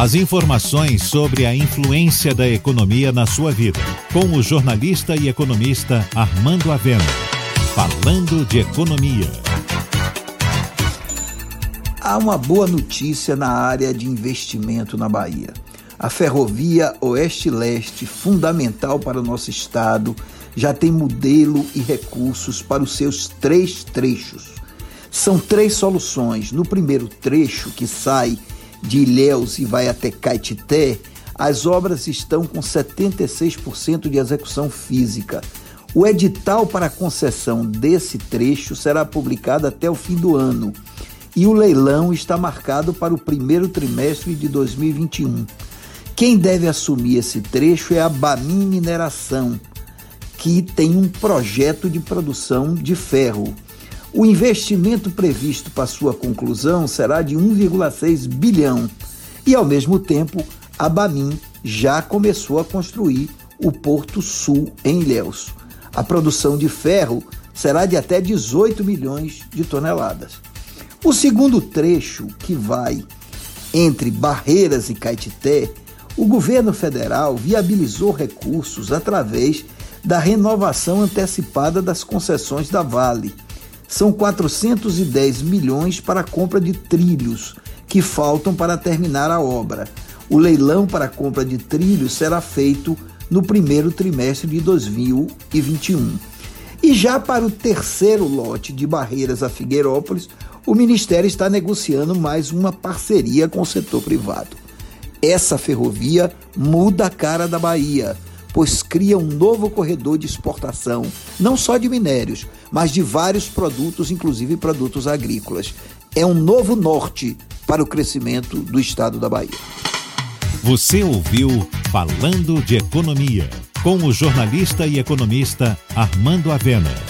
As informações sobre a influência da economia na sua vida, com o jornalista e economista Armando Avena. Falando de economia. Há uma boa notícia na área de investimento na Bahia. A ferrovia Oeste-Leste, fundamental para o nosso estado, já tem modelo e recursos para os seus três trechos. São três soluções. No primeiro trecho, que sai de Ilhéus e vai até Caetité, as obras estão com 76% de execução física. O edital para concessão desse trecho será publicado até o fim do ano e o leilão está marcado para o primeiro trimestre de 2021. Quem deve assumir esse trecho é a Bamin Mineração, que tem um projeto de produção de ferro. O investimento previsto para sua conclusão será de 1,6 bilhão e, ao mesmo tempo, a Bamin já começou a construir o Porto Sul em Ilhéus. A produção de ferro será de até 18 milhões de toneladas. O segundo trecho, que vai entre Barreiras e Caetité, o governo federal viabilizou recursos através da renovação antecipada das concessões da Vale são 410 milhões para a compra de trilhos que faltam para terminar a obra. O leilão para a compra de trilhos será feito no primeiro trimestre de 2021. E já para o terceiro lote de Barreiras a Figueirópolis, o Ministério está negociando mais uma parceria com o setor privado. Essa ferrovia muda a cara da Bahia pois cria um novo corredor de exportação, não só de minérios, mas de vários produtos, inclusive produtos agrícolas. É um novo norte para o crescimento do estado da Bahia. Você ouviu Falando de Economia, com o jornalista e economista Armando Avena.